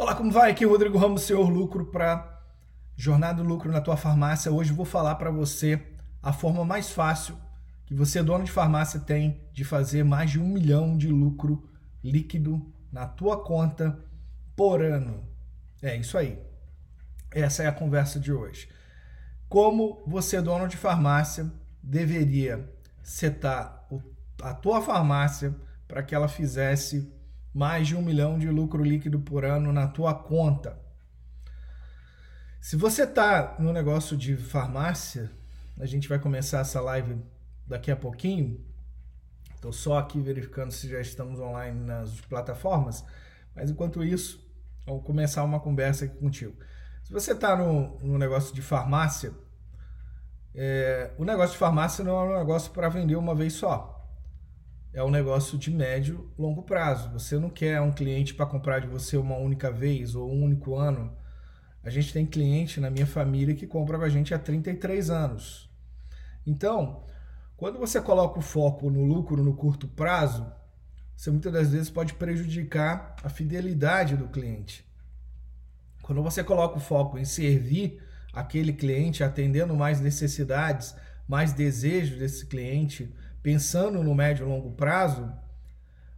Olá, como vai? Aqui é o Rodrigo Ramos, Senhor Lucro para Jornada do Lucro na tua farmácia. Hoje vou falar para você a forma mais fácil que você, dono de farmácia, tem de fazer mais de um milhão de lucro líquido na tua conta por ano. É isso aí. Essa é a conversa de hoje. Como você, dono de farmácia, deveria setar a tua farmácia para que ela fizesse mais de um milhão de lucro líquido por ano na tua conta. Se você está no negócio de farmácia, a gente vai começar essa live daqui a pouquinho. Estou só aqui verificando se já estamos online nas plataformas, mas enquanto isso, vou começar uma conversa aqui contigo. Se você está no, no negócio de farmácia, é, o negócio de farmácia não é um negócio para vender uma vez só é um negócio de médio, longo prazo. Você não quer um cliente para comprar de você uma única vez ou um único ano. A gente tem cliente na minha família que compra com a gente há 33 anos. Então, quando você coloca o foco no lucro no curto prazo, você muitas das vezes pode prejudicar a fidelidade do cliente. Quando você coloca o foco em servir aquele cliente, atendendo mais necessidades, mais desejos desse cliente, pensando no médio e longo prazo,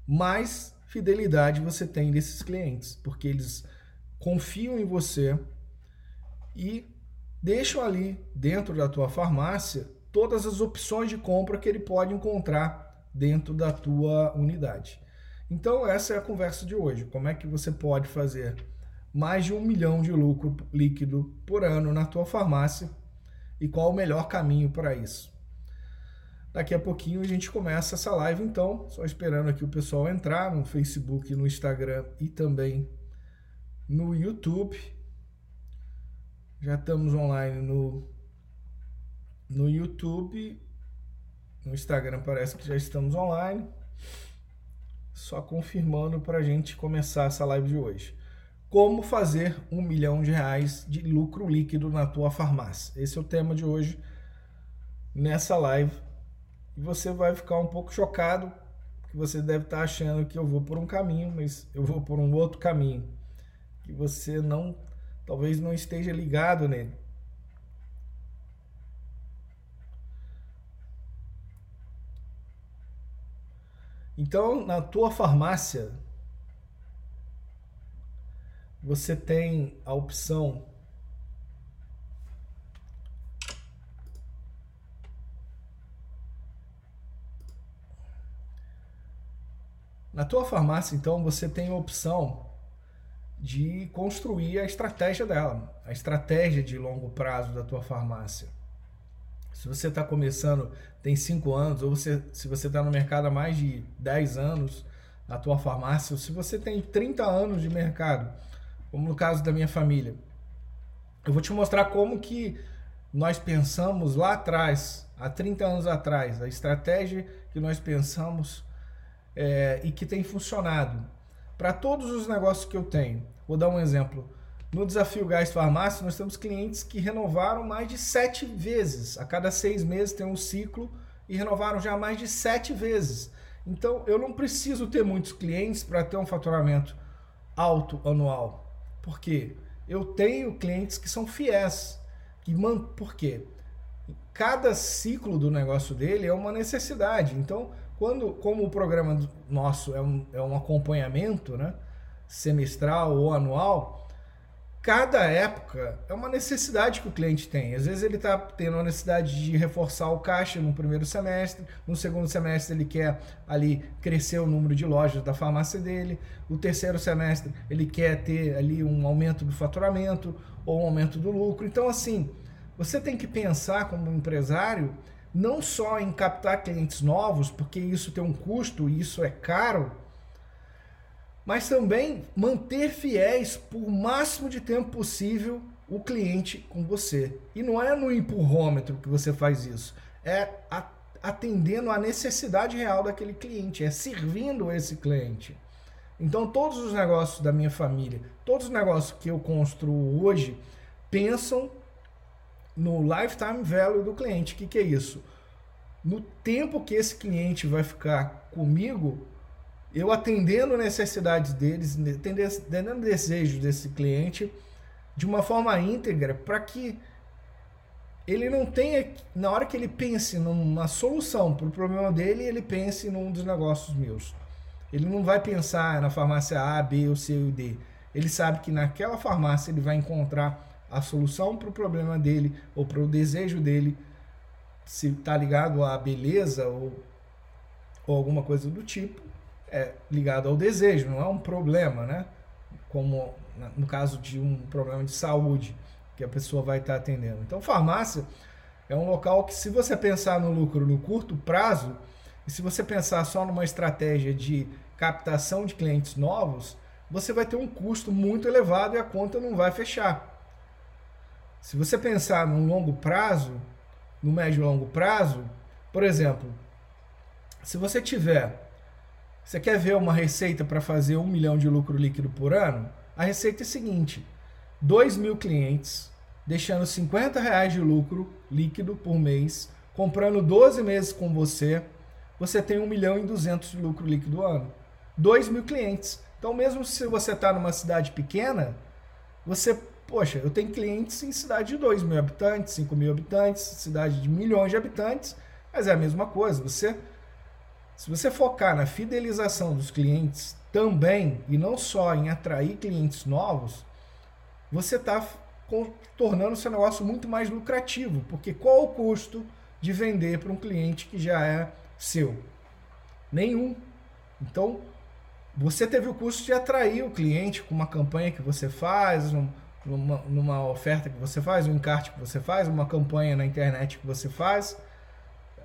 mais fidelidade você tem desses clientes, porque eles confiam em você e deixam ali dentro da tua farmácia todas as opções de compra que ele pode encontrar dentro da tua unidade. Então essa é a conversa de hoje. Como é que você pode fazer mais de um milhão de lucro líquido por ano na tua farmácia e qual o melhor caminho para isso? Daqui a pouquinho a gente começa essa live, então, só esperando aqui o pessoal entrar no Facebook, no Instagram e também no YouTube. Já estamos online no, no YouTube. No Instagram parece que já estamos online. Só confirmando para a gente começar essa live de hoje. Como fazer um milhão de reais de lucro líquido na tua farmácia? Esse é o tema de hoje nessa live e você vai ficar um pouco chocado, que você deve estar achando que eu vou por um caminho, mas eu vou por um outro caminho, que você não, talvez não esteja ligado nele. Então, na tua farmácia, você tem a opção Na tua farmácia, então, você tem a opção de construir a estratégia dela, a estratégia de longo prazo da tua farmácia. Se você está começando, tem 5 anos, ou você, se você está no mercado há mais de 10 anos, na tua farmácia, ou se você tem 30 anos de mercado, como no caso da minha família, eu vou te mostrar como que nós pensamos lá atrás, há 30 anos atrás, a estratégia que nós pensamos é, e que tem funcionado para todos os negócios que eu tenho. Vou dar um exemplo. No Desafio Gás Farmácia, nós temos clientes que renovaram mais de sete vezes. A cada seis meses tem um ciclo e renovaram já mais de sete vezes. Então, eu não preciso ter muitos clientes para ter um faturamento alto anual. Por quê? Eu tenho clientes que são fiéis. Que. Por quê? Cada ciclo do negócio dele é uma necessidade. Então, quando, como o programa nosso é um, é um acompanhamento, né, semestral ou anual, cada época é uma necessidade que o cliente tem. Às vezes ele está tendo a necessidade de reforçar o caixa no primeiro semestre, no segundo semestre ele quer ali crescer o número de lojas da farmácia dele, no terceiro semestre ele quer ter ali um aumento do faturamento ou um aumento do lucro. Então assim, você tem que pensar como empresário não só em captar clientes novos, porque isso tem um custo e isso é caro, mas também manter fiéis por máximo de tempo possível o cliente com você. E não é no empurrômetro que você faz isso, é atendendo a necessidade real daquele cliente, é servindo esse cliente. Então, todos os negócios da minha família, todos os negócios que eu construo hoje, pensam no lifetime value do cliente. O que, que é isso? No tempo que esse cliente vai ficar comigo, eu atendendo necessidades deles, atendendo desejos desse cliente de uma forma íntegra para que ele não tenha, na hora que ele pense numa solução para o problema dele, ele pense num dos negócios meus. Ele não vai pensar na farmácia A, B, ou C ou D. Ele sabe que naquela farmácia ele vai encontrar a solução para o problema dele ou para o desejo dele, se está ligado à beleza ou, ou alguma coisa do tipo, é ligado ao desejo, não é um problema, né? Como no caso de um problema de saúde que a pessoa vai estar tá atendendo. Então, farmácia é um local que, se você pensar no lucro no curto prazo, e se você pensar só numa estratégia de captação de clientes novos, você vai ter um custo muito elevado e a conta não vai fechar. Se você pensar no longo prazo, no médio e longo prazo, por exemplo, se você tiver, você quer ver uma receita para fazer um milhão de lucro líquido por ano, a receita é a seguinte: 2 mil clientes, deixando 50 reais de lucro líquido por mês, comprando 12 meses com você, você tem 1 milhão e 200 de lucro líquido ano. 2 mil clientes. Então, mesmo se você está numa cidade pequena, você Poxa, eu tenho clientes em cidade de 2 mil habitantes, 5 mil habitantes, cidade de milhões de habitantes, mas é a mesma coisa. Você, se você focar na fidelização dos clientes também, e não só em atrair clientes novos, você está tornando o seu negócio muito mais lucrativo. Porque qual o custo de vender para um cliente que já é seu? Nenhum. Então, você teve o custo de atrair o cliente com uma campanha que você faz, um, numa, numa oferta que você faz, um encarte que você faz, uma campanha na internet que você faz,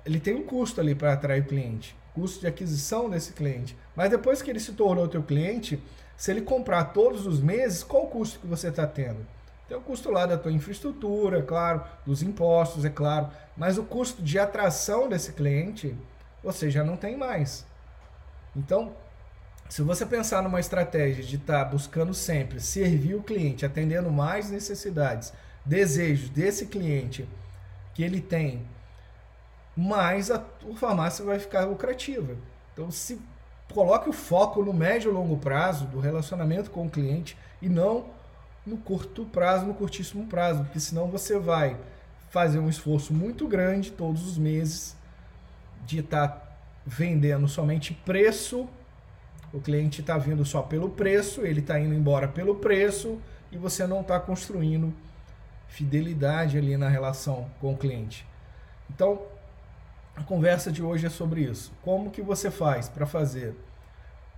ele tem um custo ali para atrair o cliente, custo de aquisição desse cliente. Mas depois que ele se tornou teu cliente, se ele comprar todos os meses, qual o custo que você está tendo? Tem o custo lá da tua infraestrutura, é claro, dos impostos, é claro, mas o custo de atração desse cliente, você já não tem mais. Então, se você pensar numa estratégia de estar tá buscando sempre servir o cliente, atendendo mais necessidades, desejos desse cliente que ele tem, mais a farmácia vai ficar lucrativa. Então, se coloque o foco no médio e longo prazo do relacionamento com o cliente e não no curto prazo, no curtíssimo prazo, porque senão você vai fazer um esforço muito grande todos os meses de estar tá vendendo somente preço o cliente está vindo só pelo preço, ele está indo embora pelo preço e você não está construindo fidelidade ali na relação com o cliente. Então, a conversa de hoje é sobre isso. Como que você faz para fazer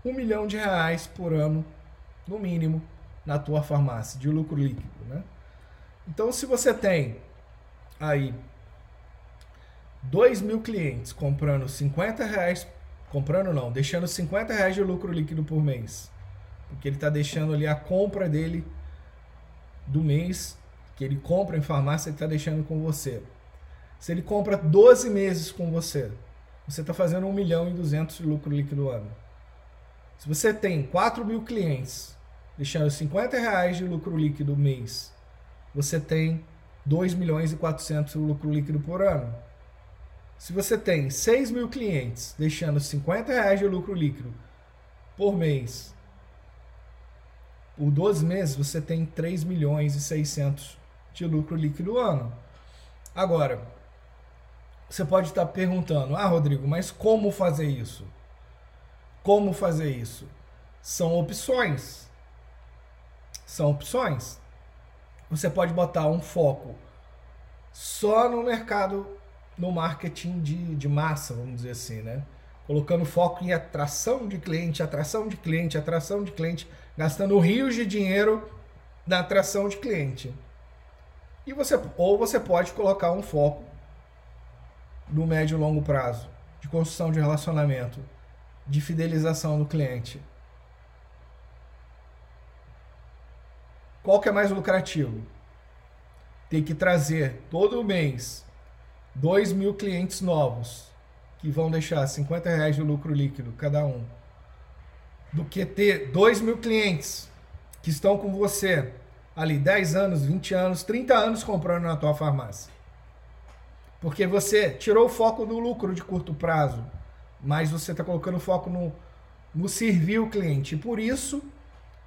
um milhão de reais por ano, no mínimo, na tua farmácia de lucro líquido, né? Então, se você tem aí 2 mil clientes comprando 50 reais Comprando não, deixando 50 reais de lucro líquido por mês. Porque ele está deixando ali a compra dele do mês, que ele compra em farmácia, ele está deixando com você. Se ele compra 12 meses com você, você está fazendo 1 milhão e 200 de lucro líquido ano. Se você tem 4 mil clientes, deixando 50 reais de lucro líquido mês, você tem 2 milhões e 400 de lucro líquido por ano. Se você tem 6 mil clientes deixando 50 reais de lucro líquido por mês, por 12 meses você tem 3 milhões e 600 de lucro líquido ano. Agora, você pode estar perguntando, ah, Rodrigo, mas como fazer isso? Como fazer isso? São opções. São opções. Você pode botar um foco só no mercado no marketing de, de massa, vamos dizer assim, né? Colocando foco em atração de cliente, atração de cliente, atração de cliente, gastando rios de dinheiro na atração de cliente. E você, ou você pode colocar um foco no médio e longo prazo, de construção de relacionamento, de fidelização do cliente. Qual que é mais lucrativo? Ter que trazer todo mês 2 mil clientes novos que vão deixar 50 reais de lucro líquido cada um, do que ter 2 mil clientes que estão com você ali 10 anos, 20 anos, 30 anos comprando na tua farmácia. Porque você tirou o foco do lucro de curto prazo, mas você está colocando foco no, no servir o cliente. E por isso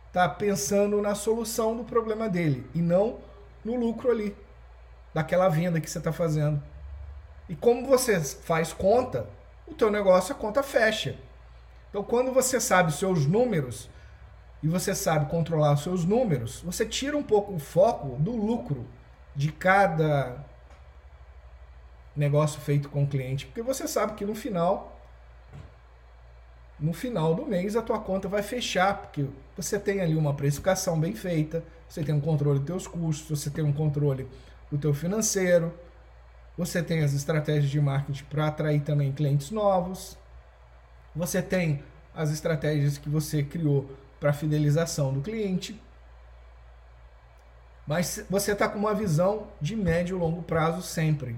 está pensando na solução do problema dele e não no lucro ali, daquela venda que você está fazendo. E como você faz conta, o teu negócio, a conta fecha. Então, quando você sabe os seus números e você sabe controlar os seus números, você tira um pouco o foco do lucro de cada negócio feito com o cliente, porque você sabe que no final no final do mês a tua conta vai fechar, porque você tem ali uma precificação bem feita, você tem um controle dos teus custos, você tem um controle do teu financeiro, você tem as estratégias de marketing para atrair também clientes novos, você tem as estratégias que você criou para fidelização do cliente. Mas você está com uma visão de médio e longo prazo sempre.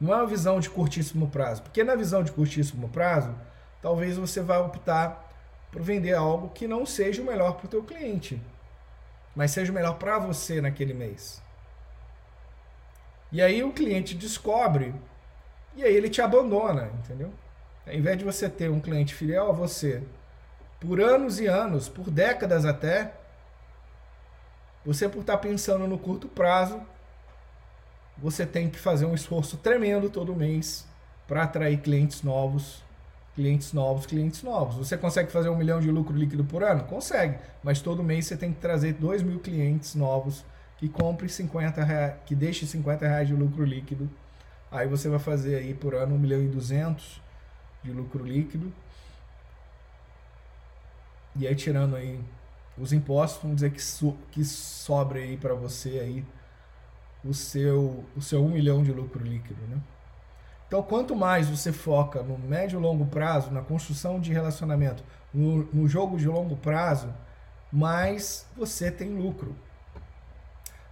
Não é uma visão de curtíssimo prazo. Porque na visão de curtíssimo prazo, talvez você vá optar por vender algo que não seja o melhor para o teu cliente, mas seja o melhor para você naquele mês. E aí o cliente descobre e aí ele te abandona, entendeu? Ao invés de você ter um cliente fiel a você por anos e anos, por décadas até, você por estar pensando no curto prazo, você tem que fazer um esforço tremendo todo mês para atrair clientes novos clientes novos, clientes novos. Você consegue fazer um milhão de lucro líquido por ano? Consegue, mas todo mês você tem que trazer 2 mil clientes novos que compre 50 reais, que deixe 50 reais de lucro líquido. Aí você vai fazer aí por ano 1 milhão e 200 de lucro líquido. E aí tirando aí os impostos, vamos dizer que, so, que sobre aí para você aí o seu, o seu 1 milhão de lucro líquido, né? Então, quanto mais você foca no médio e longo prazo, na construção de relacionamento, no, no jogo de longo prazo, mais você tem lucro.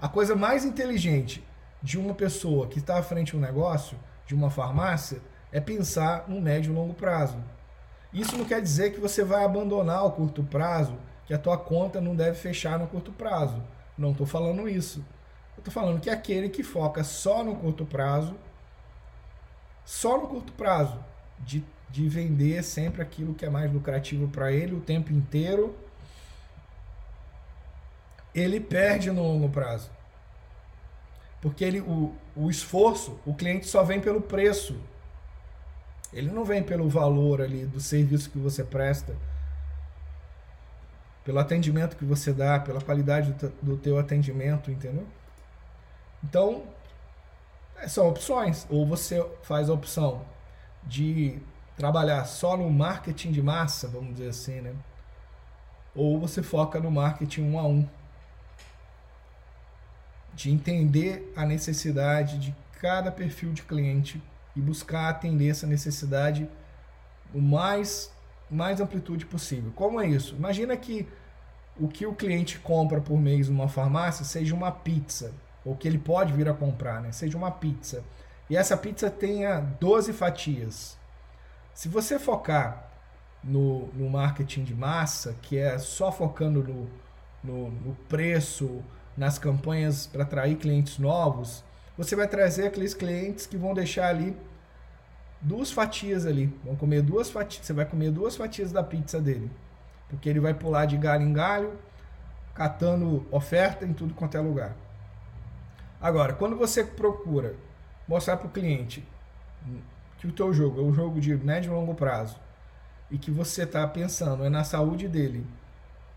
A coisa mais inteligente de uma pessoa que está à frente de um negócio, de uma farmácia, é pensar no médio e longo prazo. Isso não quer dizer que você vai abandonar o curto prazo, que a tua conta não deve fechar no curto prazo. Não estou falando isso. Estou falando que aquele que foca só no curto prazo só no curto prazo, de, de vender sempre aquilo que é mais lucrativo para ele o tempo inteiro, ele perde no longo prazo. Porque ele, o, o esforço, o cliente só vem pelo preço. Ele não vem pelo valor ali do serviço que você presta, pelo atendimento que você dá, pela qualidade do, do teu atendimento, entendeu? Então, é, são opções. Ou você faz a opção de trabalhar só no marketing de massa, vamos dizer assim, né? Ou você foca no marketing um a um. De entender a necessidade de cada perfil de cliente e buscar atender essa necessidade o mais, mais amplitude possível. Como é isso? Imagina que o que o cliente compra por mês numa farmácia seja uma pizza ou que ele pode vir a comprar, né? seja uma pizza. E essa pizza tenha 12 fatias. Se você focar no, no marketing de massa, que é só focando no, no, no preço, nas campanhas para atrair clientes novos, você vai trazer aqueles clientes que vão deixar ali duas fatias ali. Vão comer duas fatias. Você vai comer duas fatias da pizza dele. Porque ele vai pular de galho em galho, catando oferta em tudo quanto é lugar. Agora, quando você procura mostrar para o cliente que o teu jogo é um jogo de médio e longo prazo e que você está pensando é na saúde dele,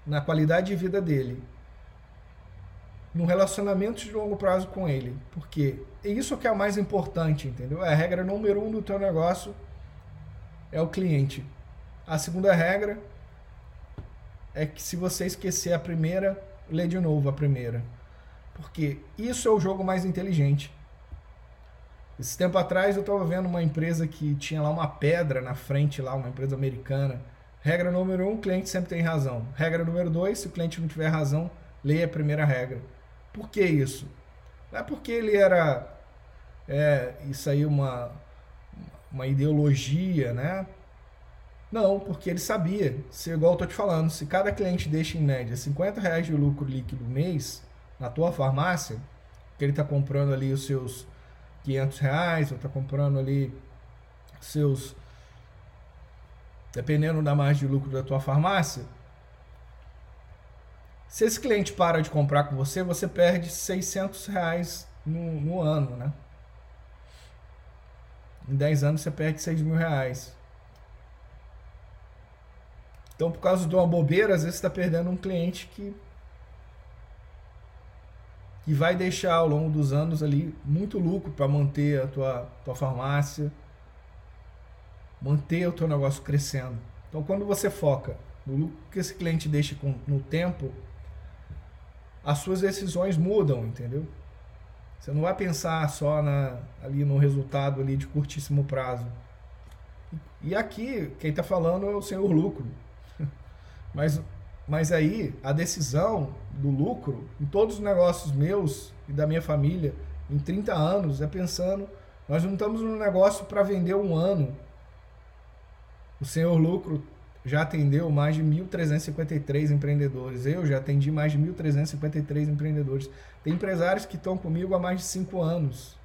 na qualidade de vida dele, no relacionamento de longo prazo com ele, porque isso que é o mais importante, entendeu? É a regra número um do teu negócio é o cliente. A segunda regra é que se você esquecer a primeira, lê de novo a primeira. Porque isso é o jogo mais inteligente. Esse tempo atrás eu estava vendo uma empresa que tinha lá uma pedra na frente, lá, uma empresa americana. Regra número um, o cliente sempre tem razão. Regra número dois, se o cliente não tiver razão, leia a primeira regra. Por que isso? Não é porque ele era. É, isso aí uma, uma ideologia, né? Não, porque ele sabia, se igual eu tô te falando, se cada cliente deixa em média 50 reais de lucro líquido mês, na tua farmácia, que ele está comprando ali os seus 500 reais, ou está comprando ali seus dependendo da margem de lucro da tua farmácia, se esse cliente para de comprar com você, você perde 600 reais no, no ano, né? Em 10 anos você perde 6 mil reais. Então, por causa de uma bobeira, às vezes está perdendo um cliente que, que vai deixar ao longo dos anos ali muito lucro para manter a tua, tua farmácia, manter o teu negócio crescendo. Então, quando você foca no lucro que esse cliente deixa com, no tempo, as suas decisões mudam, entendeu? Você não vai pensar só na, ali no resultado ali de curtíssimo prazo. E aqui, quem está falando é o senhor lucro. Mas, mas aí, a decisão do lucro em todos os negócios meus e da minha família em 30 anos é pensando, nós não estamos no negócio para vender um ano. O senhor lucro já atendeu mais de 1.353 empreendedores. Eu já atendi mais de 1.353 empreendedores. Tem empresários que estão comigo há mais de 5 anos.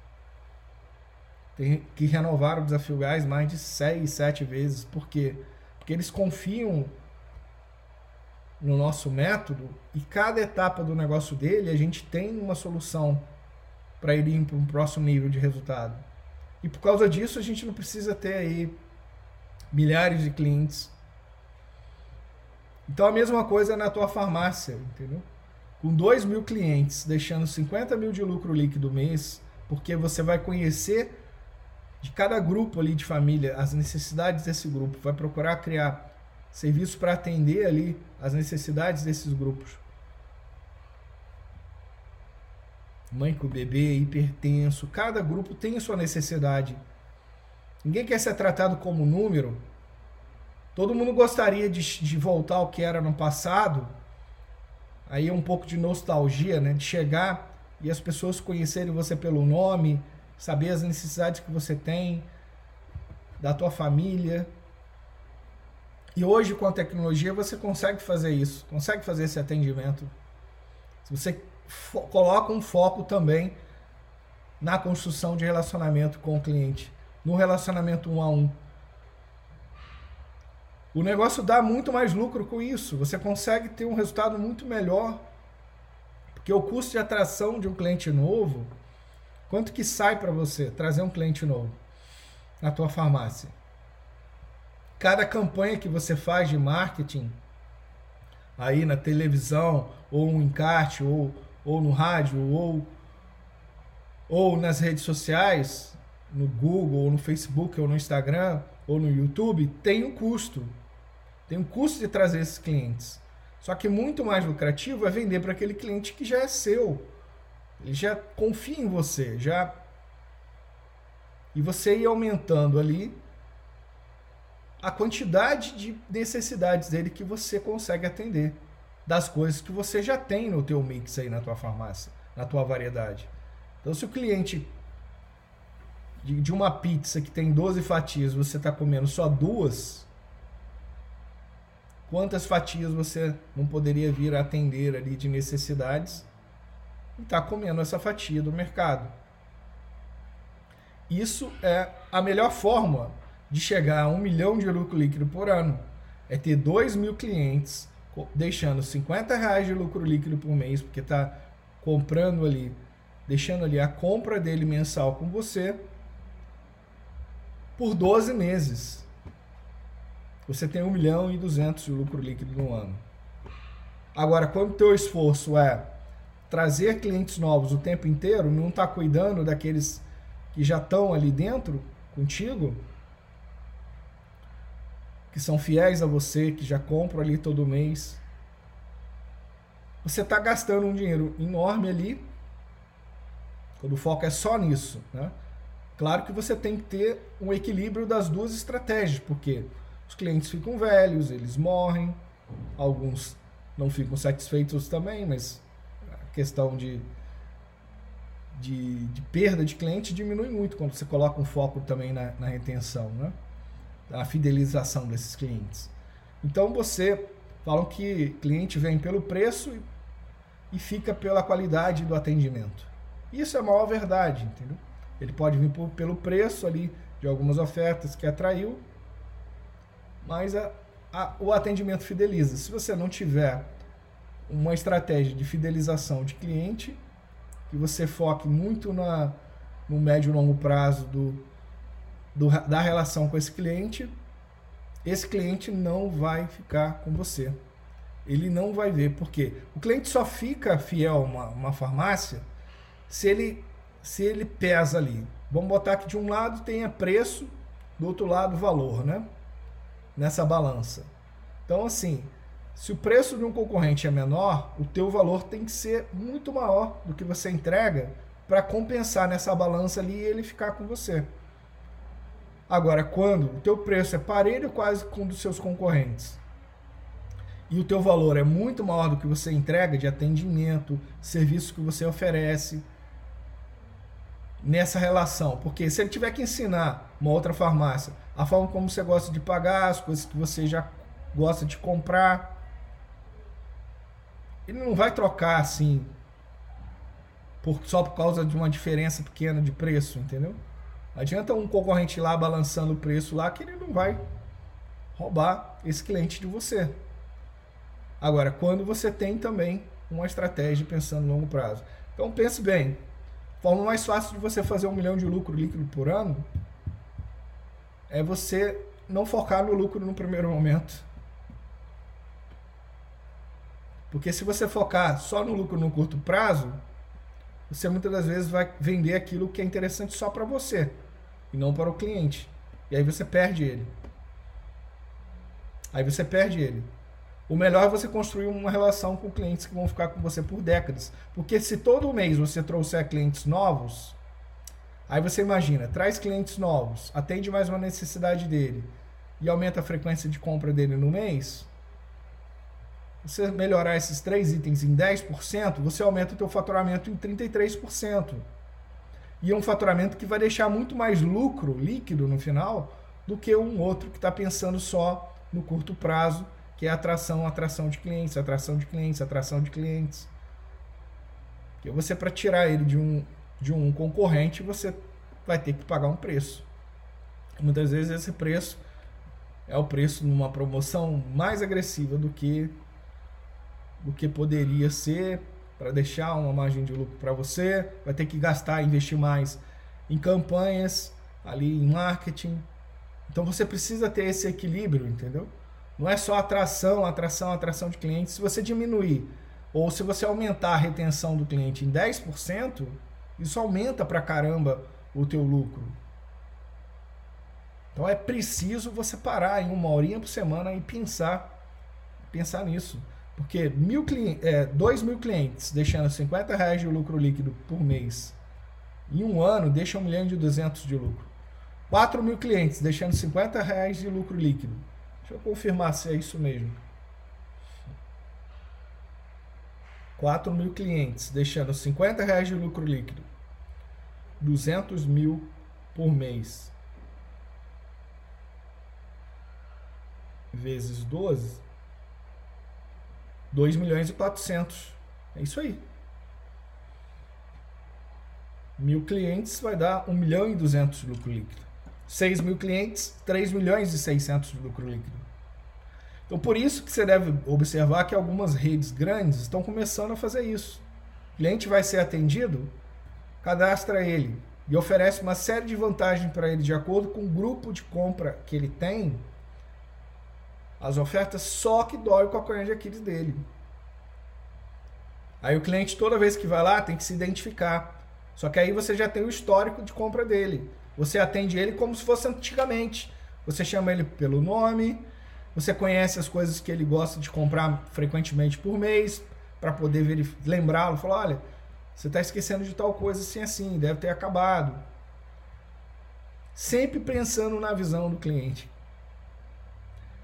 Tem, que renovaram o Desafio Gás mais de 6, 7 vezes. Por quê? Porque eles confiam no nosso método e cada etapa do negócio dele a gente tem uma solução para ele ir para um próximo nível de resultado. E por causa disso a gente não precisa ter aí milhares de clientes então a mesma coisa na tua farmácia, entendeu? Com 2 mil clientes, deixando 50 mil de lucro líquido mês, porque você vai conhecer de cada grupo ali de família as necessidades desse grupo, vai procurar criar serviços para atender ali as necessidades desses grupos. Mãe com bebê, hipertenso, cada grupo tem sua necessidade. Ninguém quer ser tratado como número, Todo mundo gostaria de, de voltar ao que era no passado. Aí é um pouco de nostalgia, né? De chegar e as pessoas conhecerem você pelo nome, saber as necessidades que você tem, da tua família. E hoje com a tecnologia você consegue fazer isso, consegue fazer esse atendimento. Se você coloca um foco também na construção de relacionamento com o cliente, no relacionamento um a um. O negócio dá muito mais lucro com isso. Você consegue ter um resultado muito melhor. Porque o custo de atração de um cliente novo, quanto que sai para você trazer um cliente novo na tua farmácia? Cada campanha que você faz de marketing aí na televisão, ou no encarte, ou, ou no rádio, ou, ou nas redes sociais, no Google, ou no Facebook, ou no Instagram, ou no YouTube, tem um custo. Tem um custo de trazer esses clientes. Só que muito mais lucrativo é vender para aquele cliente que já é seu. Ele já confia em você, já e você ir aumentando ali a quantidade de necessidades dele que você consegue atender das coisas que você já tem no teu mix aí na tua farmácia, na tua variedade. Então se o cliente de, de uma pizza que tem 12 fatias, você está comendo só duas, quantas fatias você não poderia vir atender ali de necessidades e está comendo essa fatia do mercado. Isso é a melhor forma de chegar a um milhão de lucro líquido por ano. É ter dois mil clientes deixando 50 reais de lucro líquido por mês, porque está comprando ali, deixando ali a compra dele mensal com você por 12 meses você tem 1 milhão e 200 de lucro líquido no ano. Agora, quando o teu esforço é trazer clientes novos o tempo inteiro, não está cuidando daqueles que já estão ali dentro contigo, que são fiéis a você, que já compram ali todo mês, você está gastando um dinheiro enorme ali, quando o foco é só nisso, né? Claro que você tem que ter um equilíbrio das duas estratégias, porque os clientes ficam velhos, eles morrem, alguns não ficam satisfeitos também, mas a questão de, de, de perda de cliente diminui muito quando você coloca um foco também na, na retenção, né? a fidelização desses clientes. Então você falam que cliente vem pelo preço e, e fica pela qualidade do atendimento. Isso é a maior verdade, entendeu? Ele pode vir por, pelo preço ali de algumas ofertas que atraiu, mais a, a, o atendimento fideliza. Se você não tiver uma estratégia de fidelização de cliente, que você foque muito na, no médio e longo prazo do, do, da relação com esse cliente, esse cliente não vai ficar com você. Ele não vai ver. Por quê? O cliente só fica fiel a uma, uma farmácia se ele, se ele pesa ali. Vamos botar que de um lado tenha preço, do outro lado valor, né? Nessa balança. Então, assim, se o preço de um concorrente é menor, o teu valor tem que ser muito maior do que você entrega para compensar nessa balança ali e ele ficar com você. Agora, quando o teu preço é parelho quase com o dos seus concorrentes e o teu valor é muito maior do que você entrega de atendimento, serviço que você oferece nessa relação, porque se ele tiver que ensinar uma outra farmácia a forma como você gosta de pagar, as coisas que você já gosta de comprar, ele não vai trocar assim por, só por causa de uma diferença pequena de preço, entendeu? Adianta um concorrente lá balançando o preço lá que ele não vai roubar esse cliente de você. Agora, quando você tem também uma estratégia pensando no longo prazo. Então pense bem. Forma mais fácil de você fazer um milhão de lucro líquido por ano é você não focar no lucro no primeiro momento. Porque se você focar só no lucro no curto prazo, você muitas das vezes vai vender aquilo que é interessante só para você e não para o cliente. E aí você perde ele. Aí você perde ele. O melhor é você construir uma relação com clientes que vão ficar com você por décadas. Porque se todo mês você trouxer clientes novos, aí você imagina, traz clientes novos, atende mais uma necessidade dele e aumenta a frequência de compra dele no mês, você melhorar esses três itens em 10%, você aumenta o teu faturamento em 33% e é um faturamento que vai deixar muito mais lucro líquido no final do que um outro que está pensando só no curto prazo, que é atração, atração de clientes, atração de clientes, atração de clientes. Que você para tirar ele de um de um concorrente, você vai ter que pagar um preço. Muitas vezes esse preço é o preço numa promoção mais agressiva do que do que poderia ser para deixar uma margem de lucro para você, vai ter que gastar, investir mais em campanhas, ali em marketing. Então você precisa ter esse equilíbrio, entendeu? Não é só atração, atração, atração de clientes. Se você diminuir ou se você aumentar a retenção do cliente em 10%, isso aumenta para caramba o teu lucro. Então é preciso você parar em uma horinha por semana e pensar, pensar nisso. Porque mil é, 2 mil clientes deixando 50 reais de lucro líquido por mês em um ano deixa 1 milhão de 200 de lucro. 4 mil clientes deixando 50 reais de lucro líquido. Deixa eu confirmar se é isso mesmo. 4 mil clientes deixando 50 reais de lucro líquido. 200 mil por mês. Vezes 12 2 milhões e 400. É isso aí. Mil clientes vai dar 1 milhão e 200 de lucro líquido. 6 mil clientes, 3 milhões e 600 de lucro líquido. Então, por isso que você deve observar que algumas redes grandes estão começando a fazer isso. O cliente vai ser atendido, cadastra ele e oferece uma série de vantagens para ele de acordo com o grupo de compra que ele tem as ofertas só que dói o calcanhar de Aquiles dele. Aí o cliente, toda vez que vai lá, tem que se identificar. Só que aí você já tem o histórico de compra dele. Você atende ele como se fosse antigamente. Você chama ele pelo nome, você conhece as coisas que ele gosta de comprar frequentemente por mês, para poder lembrá-lo. Falar: olha, você está esquecendo de tal coisa assim, assim, deve ter acabado. Sempre pensando na visão do cliente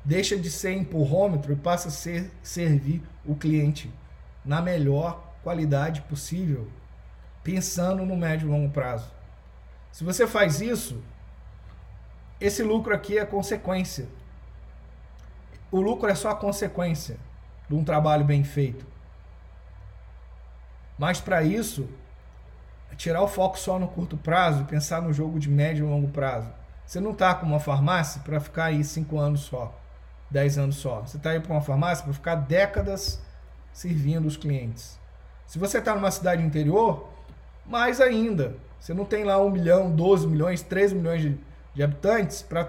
deixa de ser empurrômetro e passa a ser servir o cliente na melhor qualidade possível, pensando no médio e longo prazo. Se você faz isso, esse lucro aqui é consequência. O lucro é só a consequência de um trabalho bem feito. Mas para isso, tirar o foco só no curto prazo e pensar no jogo de médio e longo prazo. Você não está com uma farmácia para ficar aí cinco anos só. 10 anos só. Você está aí para uma farmácia para ficar décadas servindo os clientes. Se você está numa cidade interior, mais ainda. Você não tem lá 1 milhão, 12 milhões, 13 milhões de, de habitantes para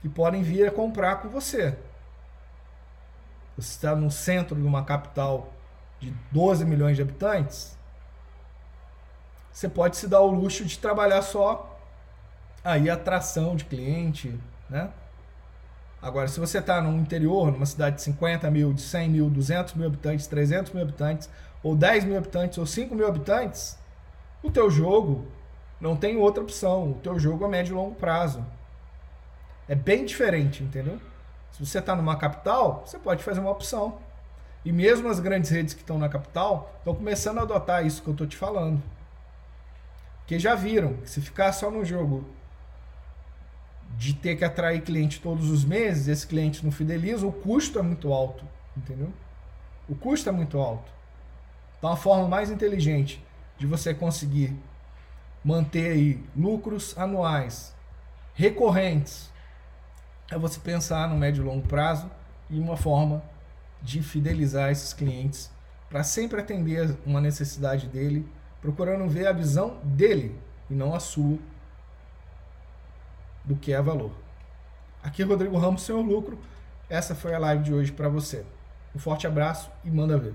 que podem vir a comprar com você. Você está no centro de uma capital de 12 milhões de habitantes, você pode se dar o luxo de trabalhar só aí atração de cliente, né? Agora, se você está no interior, numa cidade de 50 mil, de 100 mil, 200 mil habitantes, 300 mil habitantes, ou 10 mil habitantes, ou 5 mil habitantes, o teu jogo não tem outra opção. O teu jogo é médio e longo prazo. É bem diferente, entendeu? Se você está numa capital, você pode fazer uma opção. E mesmo as grandes redes que estão na capital estão começando a adotar isso que eu estou te falando. Porque já viram que se ficar só no jogo de ter que atrair cliente todos os meses, esse cliente não fideliza, o custo é muito alto, entendeu? O custo é muito alto. Então a forma mais inteligente de você conseguir manter aí lucros anuais recorrentes é você pensar no médio e longo prazo e uma forma de fidelizar esses clientes para sempre atender uma necessidade dele, procurando ver a visão dele e não a sua do que é valor. Aqui é Rodrigo Ramos, Senhor Lucro. Essa foi a live de hoje para você. Um forte abraço e manda ver.